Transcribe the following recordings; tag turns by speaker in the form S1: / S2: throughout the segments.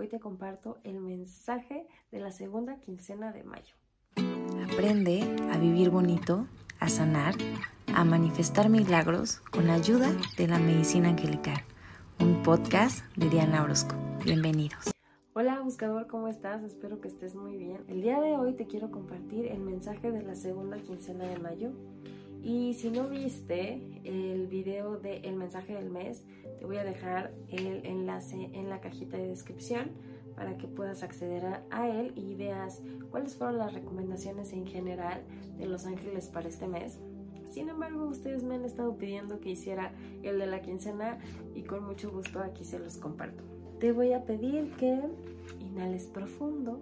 S1: hoy te comparto el mensaje de la segunda quincena de mayo.
S2: Aprende a vivir bonito, a sanar, a manifestar milagros con la ayuda de la medicina angelical. Un podcast de Diana Orozco. Bienvenidos.
S1: Hola buscador, ¿cómo estás? Espero que estés muy bien. El día de hoy te quiero compartir el mensaje de la segunda quincena de mayo. Y si no viste el video del mensaje del mes, te voy a dejar el enlace en la cajita de descripción para que puedas acceder a, él y veas cuáles fueron las recomendaciones en general de Los Ángeles para este mes. Sin embargo, ustedes me han estado pidiendo que hiciera el de la quincena y con mucho gusto aquí se los comparto. Te voy a pedir que inhales profundo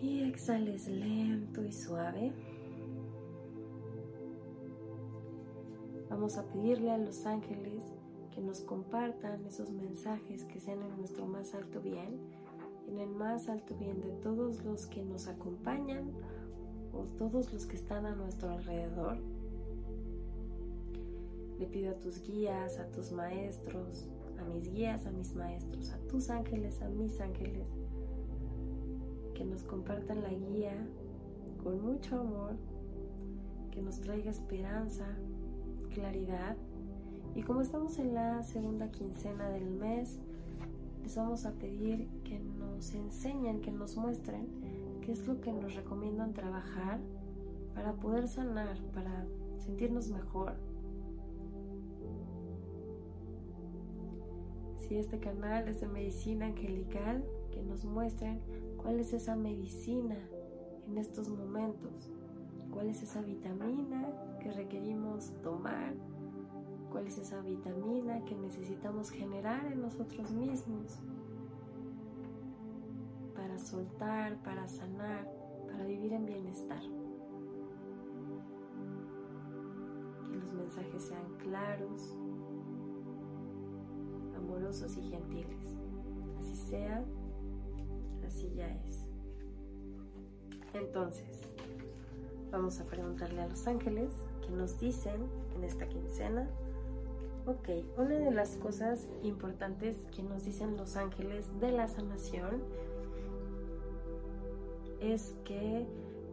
S1: y exhales lento y suave. Vamos a pedirle a los ángeles que nos compartan esos mensajes que sean en nuestro más alto bien, en el más alto bien de todos los que nos acompañan o todos los que están a nuestro alrededor. Le pido a tus guías, a tus maestros, a mis guías, a mis maestros, a tus ángeles, a mis ángeles, que nos compartan la guía con mucho amor, que nos traiga esperanza, claridad. Y como estamos en la segunda quincena del mes, les vamos a pedir que nos enseñen, que nos muestren qué es lo que nos recomiendan trabajar para poder sanar, para sentirnos mejor. Si este canal es de medicina angelical, que nos muestren cuál es esa medicina en estos momentos, cuál es esa vitamina que requerimos tomar, cuál es esa vitamina que necesitamos generar en nosotros mismos para soltar, para sanar, para vivir en bienestar. Que los mensajes sean claros, amorosos y gentiles. Así sea, así ya es. Entonces, vamos a preguntarle a los ángeles que nos dicen en esta quincena. Ok, una de las cosas importantes que nos dicen los ángeles de la sanación es que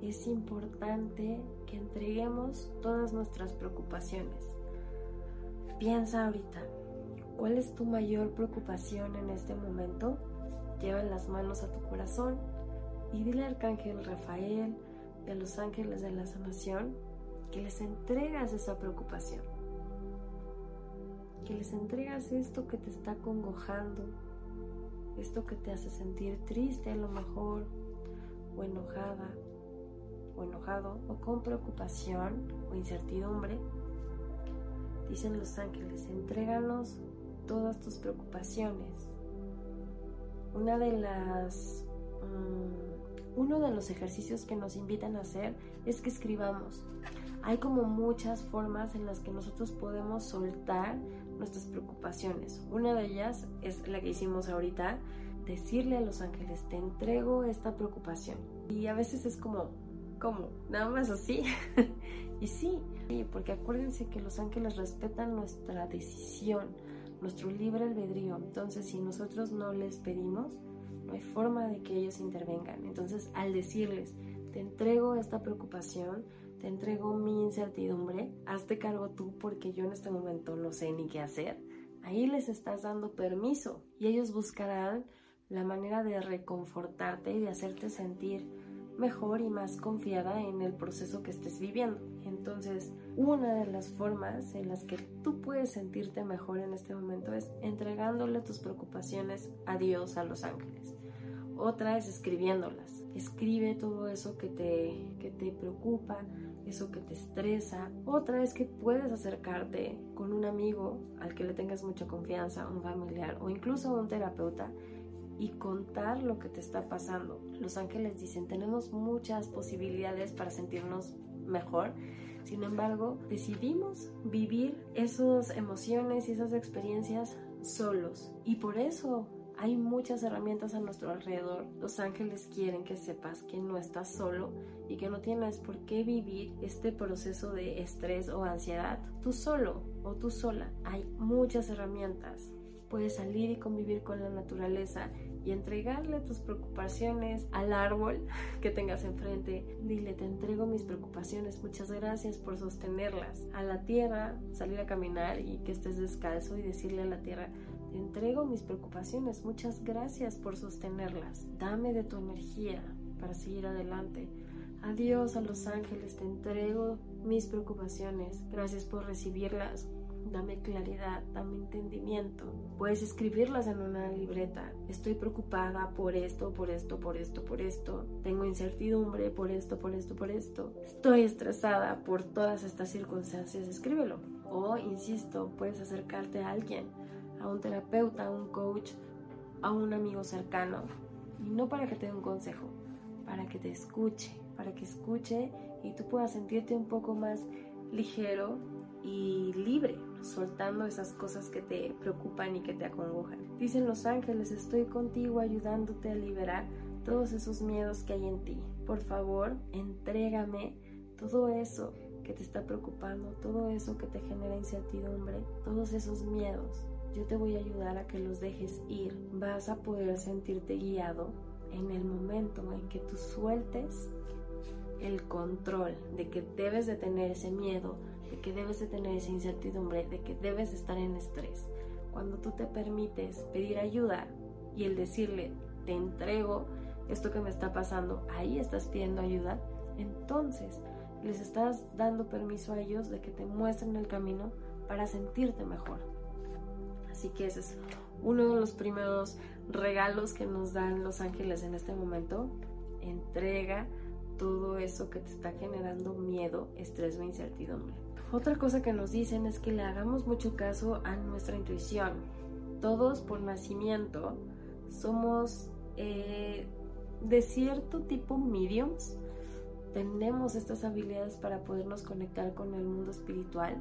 S1: es importante que entreguemos todas nuestras preocupaciones. Piensa ahorita, ¿cuál es tu mayor preocupación en este momento? Lleva las manos a tu corazón y dile al arcángel Rafael a los ángeles de la sanación que les entregas esa preocupación, que les entregas esto que te está congojando, esto que te hace sentir triste a lo mejor, o enojada, o enojado, o con preocupación o incertidumbre. Dicen los ángeles, entréganos todas tus preocupaciones. Una de las... Mm, uno de los ejercicios que nos invitan a hacer es que escribamos hay como muchas formas en las que nosotros podemos soltar nuestras preocupaciones. Una de ellas es la que hicimos ahorita, decirle a los ángeles, te entrego esta preocupación. Y a veces es como, ¿cómo? Nada más así. y sí, porque acuérdense que los ángeles respetan nuestra decisión, nuestro libre albedrío. Entonces, si nosotros no les pedimos, hay forma de que ellos intervengan. Entonces, al decirles, te entrego esta preocupación, te entrego mi incertidumbre, hazte cargo tú porque yo en este momento no sé ni qué hacer. Ahí les estás dando permiso y ellos buscarán la manera de reconfortarte y de hacerte sentir mejor y más confiada en el proceso que estés viviendo. Entonces, una de las formas en las que tú puedes sentirte mejor en este momento es entregándole tus preocupaciones a Dios, a los ángeles. Otra es escribiéndolas. Escribe todo eso que te, que te preocupa, eso que te estresa. Otra es que puedes acercarte con un amigo al que le tengas mucha confianza, un familiar o incluso un terapeuta y contar lo que te está pasando. Los ángeles dicen, tenemos muchas posibilidades para sentirnos mejor. Sin embargo, decidimos vivir esas emociones y esas experiencias solos. Y por eso hay muchas herramientas a nuestro alrededor. Los ángeles quieren que sepas que no estás solo y que no tienes por qué vivir este proceso de estrés o ansiedad tú solo o tú sola. Hay muchas herramientas. puedes salir y convivir con la naturaleza y entregarle tus preocupaciones al árbol que tengas enfrente. Dile, te entrego mis preocupaciones, muchas gracias por sostenerlas. A la tierra, salir a caminar y que estés descalzo y decirle a la tierra, entrego mis preocupaciones, muchas gracias por sostenerlas. Dame de tu energía para seguir adelante. Adiós a los ángeles, te entrego mis preocupaciones. Gracias por recibirlas dame claridad, dame entendimiento. Puedes escribirlas en una libreta. Estoy preocupada por esto, por esto, por esto, por esto. Tengo incertidumbre por esto, por esto, por esto. Estoy estresada por todas estas circunstancias. Escríbelo. O, insisto, puedes acercarte a alguien, a un terapeuta, a un coach, a un amigo cercano. Y no para que te dé un consejo, para que te escuche, para que escuche y tú puedas sentirte un poco más ligero y libre, soltando esas cosas que te preocupan y que te acongojan. Dicen los ángeles, estoy contigo ayudándote a liberar todos esos miedos que hay en ti. Por favor, entrégame todo eso que te está preocupando, todo eso que te genera incertidumbre, todos esos miedos. Yo te voy a ayudar a que los dejes ir. Vas a poder sentirte guiado en el momento en que tú sueltes el control de que debes de tener ese miedo, de que debes de tener esa incertidumbre, de que debes de estar en estrés. Cuando tú te permites pedir ayuda y el decirle, te entrego esto que me está pasando, ahí estás pidiendo ayuda, entonces les estás dando permiso a ellos de que te muestren el camino para sentirte mejor. Así que ese es uno de los primeros regalos que nos dan los ángeles en este momento. Entrega todo eso que te está generando miedo, estrés o incertidumbre. Otra cosa que nos dicen es que le hagamos mucho caso a nuestra intuición. Todos por nacimiento somos eh, de cierto tipo mediums. Tenemos estas habilidades para podernos conectar con el mundo espiritual.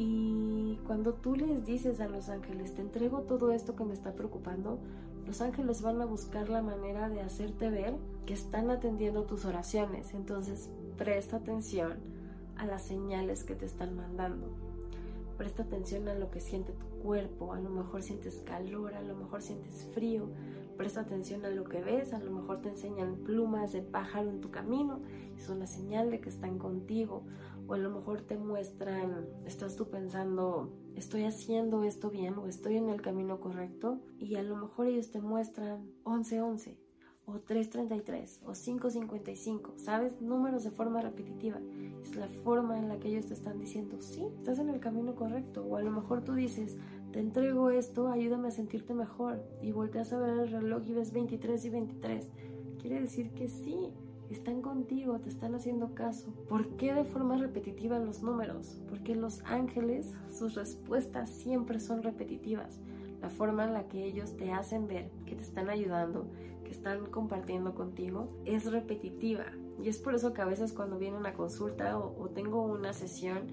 S1: Y cuando tú les dices a los ángeles, te entrego todo esto que me está preocupando, los ángeles van a buscar la manera de hacerte ver que están atendiendo tus oraciones. Entonces, presta atención a las señales que te están mandando. Presta atención a lo que siente tu cuerpo, a lo mejor sientes calor, a lo mejor sientes frío. Presta atención a lo que ves, a lo mejor te enseñan plumas de pájaro en tu camino, es una señal de que están contigo. O a lo mejor te muestran, estás tú pensando, estoy haciendo esto bien o estoy en el camino correcto. Y a lo mejor ellos te muestran 1111 o 333 o 555, ¿sabes? Números de forma repetitiva. Es la forma en la que ellos te están diciendo, sí, estás en el camino correcto. O a lo mejor tú dices, te entrego esto, ayúdame a sentirte mejor. Y volteas a ver el reloj y ves 23 y 23. Quiere decir que sí, están contigo, te están haciendo caso. ¿Por qué de forma repetitiva los números? Porque los ángeles, sus respuestas siempre son repetitivas. La forma en la que ellos te hacen ver que te están ayudando, que están compartiendo contigo, es repetitiva. Y es por eso que a veces cuando viene una consulta o, tengo una sesión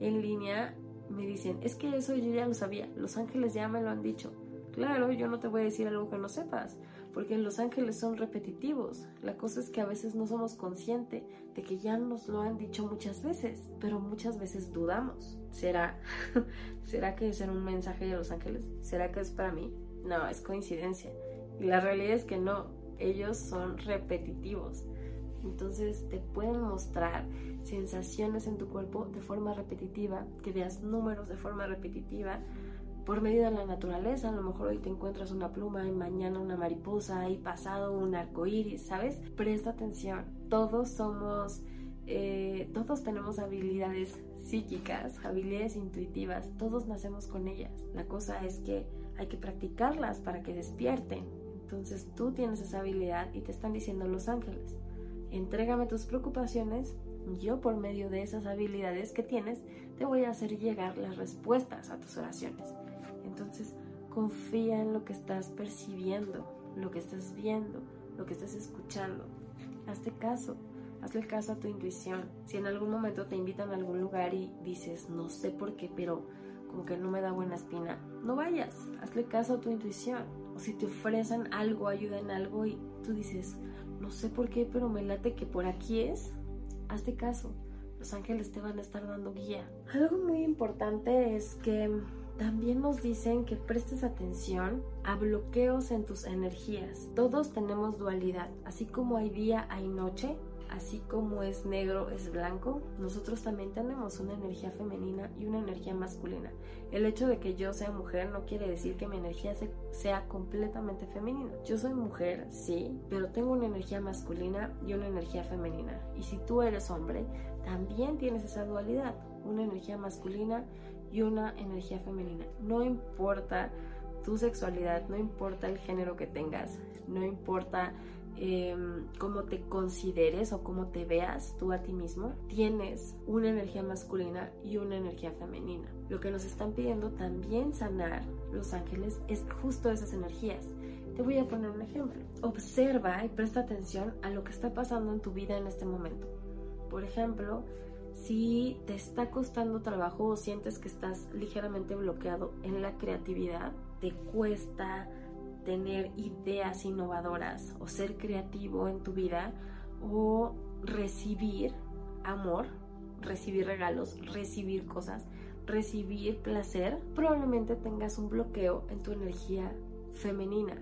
S1: en línea, me dicen, es que eso yo ya lo sabía, los ángeles ya me lo han dicho. Claro, yo no te voy a decir algo que no sepas, porque los ángeles son repetitivos. La cosa es que a veces no somos conscientes de que ya nos lo han dicho muchas veces, pero muchas veces dudamos. ¿Será? ¿Será que es un mensaje de los ángeles? ¿Será que es para mí? No, es coincidencia. Y la realidad es que no, ellos son repetitivos. Entonces te pueden mostrar sensaciones en tu cuerpo de forma repetitiva, que veas números de forma repetitiva por medio de la naturaleza. A lo mejor hoy te encuentras una pluma y mañana una mariposa y pasado un arco iris, ¿sabes? Presta atención. Todos somos, eh, todos tenemos habilidades psíquicas, habilidades intuitivas, todos nacemos con ellas. La cosa es que hay que practicarlas para que despierten. Entonces tú tienes esa habilidad y te están diciendo los ángeles, entrégame tus preocupaciones, yo por medio de esas habilidades que tienes te voy a hacer llegar las respuestas a tus oraciones. Entonces confía en lo que estás percibiendo, lo que estás viendo, lo que estás escuchando. Hazte caso, hazle caso a tu intuición. Si en algún momento te invitan a algún lugar y dices, no sé por qué, pero como que no me da buena espina, no vayas, hazle caso a tu intuición. O si te ofrecen algo, ayuda en algo y tú dices, no sé por qué, pero me late que por aquí es, hazte caso. Los ángeles te van a estar dando guía. Algo muy importante es que también nos dicen que prestes atención a bloqueos en tus energías. Todos tenemos dualidad, así como hay día, hay noche, así como es negro, es blanco, nosotros también tenemos una energía femenina y una energía masculina. El hecho de que yo sea mujer no quiere decir que mi energía sea completamente femenina. Yo soy mujer, sí, pero tengo una energía masculina y una energía femenina. Y si tú eres hombre, también tienes esa dualidad, una energía masculina y una energía femenina. No importa tu sexualidad, no importa el género que tengas, no importa Em, cómo te consideres o cómo te veas tú a ti mismo, tienes una energía masculina y una energía femenina. Lo que nos están pidiendo también sanar los ángeles es justo esas energías. Te voy a poner un ejemplo. Observa y presta atención a lo que está pasando en tu vida en este momento. Por ejemplo, si te está costando trabajo o sientes que estás ligeramente bloqueado en la creatividad, te cuesta tener ideas innovadoras o ser creativo en tu vida o recibir amor, recibir regalos, recibir cosas, recibir placer, probablemente tengas un bloqueo en tu energía femenina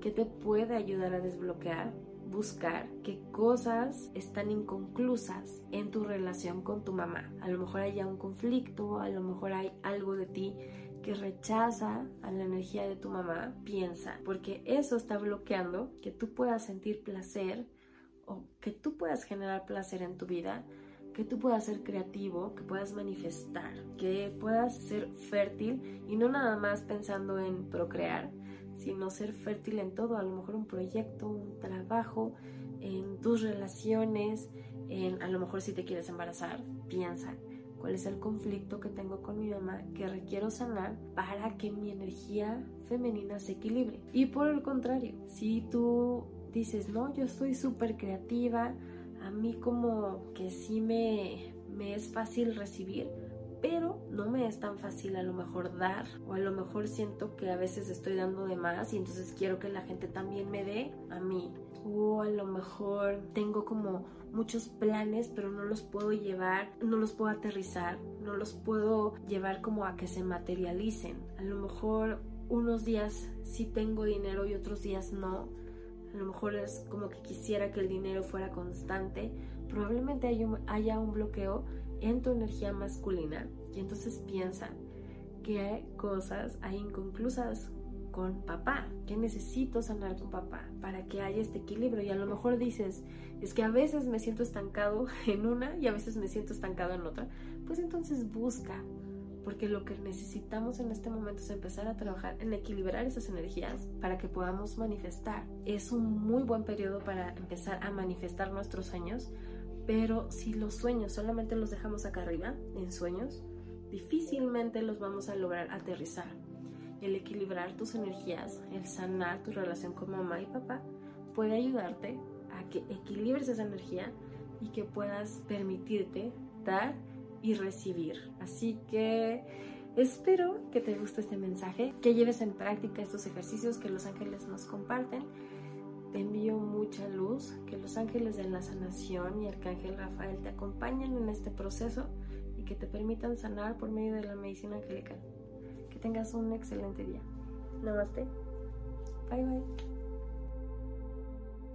S1: que te puede ayudar a desbloquear, buscar qué cosas están inconclusas en tu relación con tu mamá. A lo mejor haya un conflicto, a lo mejor hay algo de ti que rechaza a la energía de tu mamá, piensa, porque eso está bloqueando que tú puedas sentir placer o que tú puedas generar placer en tu vida, que tú puedas ser creativo, que puedas manifestar, que puedas ser fértil y no nada más pensando en procrear, sino ser fértil en todo, a lo mejor un proyecto, un trabajo, en tus relaciones, en a lo mejor si te quieres embarazar, piensa cuál es el conflicto que tengo con mi mamá que requiero sanar para que mi energía femenina se equilibre. Y por el contrario, si tú dices, no, yo soy súper creativa, a mí como que sí me, me es fácil recibir, pero no me es tan fácil a lo mejor dar o a lo mejor siento que a veces estoy dando de más y entonces quiero que la gente también me dé a mí o a lo mejor tengo como muchos planes, pero no los puedo llevar, no los puedo aterrizar, no los puedo llevar como a que se materialicen. A lo mejor unos días sí tengo dinero y otros días no. A lo mejor es como que quisiera que el dinero fuera constante. Probablemente haya un bloqueo en tu energía masculina y entonces piensa que cosas hay inconclusas con papá, que necesito sanar con papá para que haya este equilibrio. Y a lo mejor dices, es que a veces me siento estancado en una y a veces me siento estancado en otra. Pues entonces busca, porque lo que necesitamos en este momento es empezar a trabajar en equilibrar esas energías para que podamos manifestar. Es un muy buen periodo para empezar a manifestar nuestros sueños, pero si los sueños solamente los dejamos acá arriba, en sueños, difícilmente los vamos a lograr aterrizar el equilibrar tus energías, el sanar tu relación con mamá y papá, puede ayudarte a que equilibres esa energía y que puedas permitirte dar y recibir. Así que espero que te guste este mensaje, que lleves en práctica estos ejercicios que los ángeles nos comparten. Te envío mucha luz, que los ángeles de la sanación y Arcángel Rafael te acompañen en este proceso y que te permitan sanar por medio de la medicina angelical tengas un excelente día. Namaste. Bye bye.